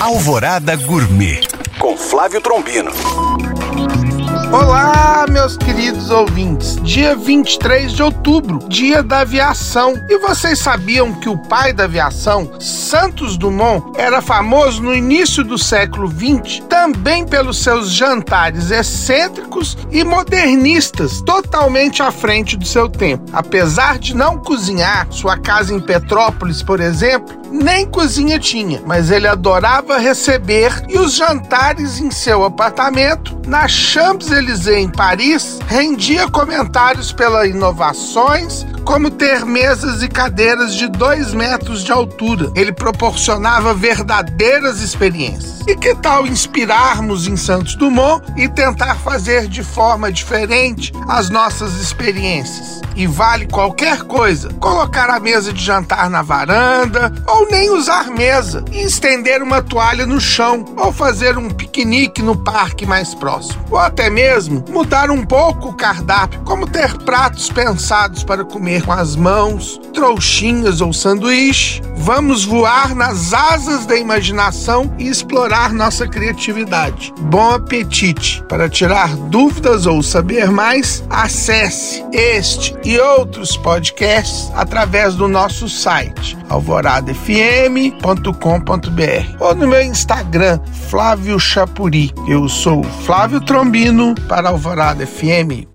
Alvorada Gourmet com Flávio Trombino. Olá, meus queridos ouvintes. Dia 23 de outubro, dia da aviação. E vocês sabiam que o pai da aviação, Santos Dumont, era famoso no início do século 20 também pelos seus jantares excêntricos e modernistas, totalmente à frente do seu tempo. Apesar de não cozinhar, sua casa em Petrópolis, por exemplo, nem cozinha tinha, mas ele adorava receber e os jantares em seu apartamento na Champs-Élysées em Paris rendia comentários pelas inovações, como ter mesas e cadeiras de dois metros de altura. Ele proporcionava verdadeiras experiências. E que tal inspirarmos em Santos Dumont e tentar fazer de forma diferente as nossas experiências? E vale qualquer coisa: colocar a mesa de jantar na varanda, ou nem usar mesa, e estender uma toalha no chão, ou fazer um piquenique no parque mais próximo. Ou até mesmo mudar um pouco o cardápio, como ter pratos pensados para comer com as mãos, trouxinhas ou sanduíche. Vamos voar nas asas da imaginação e explorar nossa criatividade. Bom apetite! Para tirar dúvidas ou saber mais, acesse este e outros podcasts através do nosso site alvoradafm.com.br ou no meu Instagram Flávio Chapuri. Eu sou Flávio Trombino para Alvorada FM.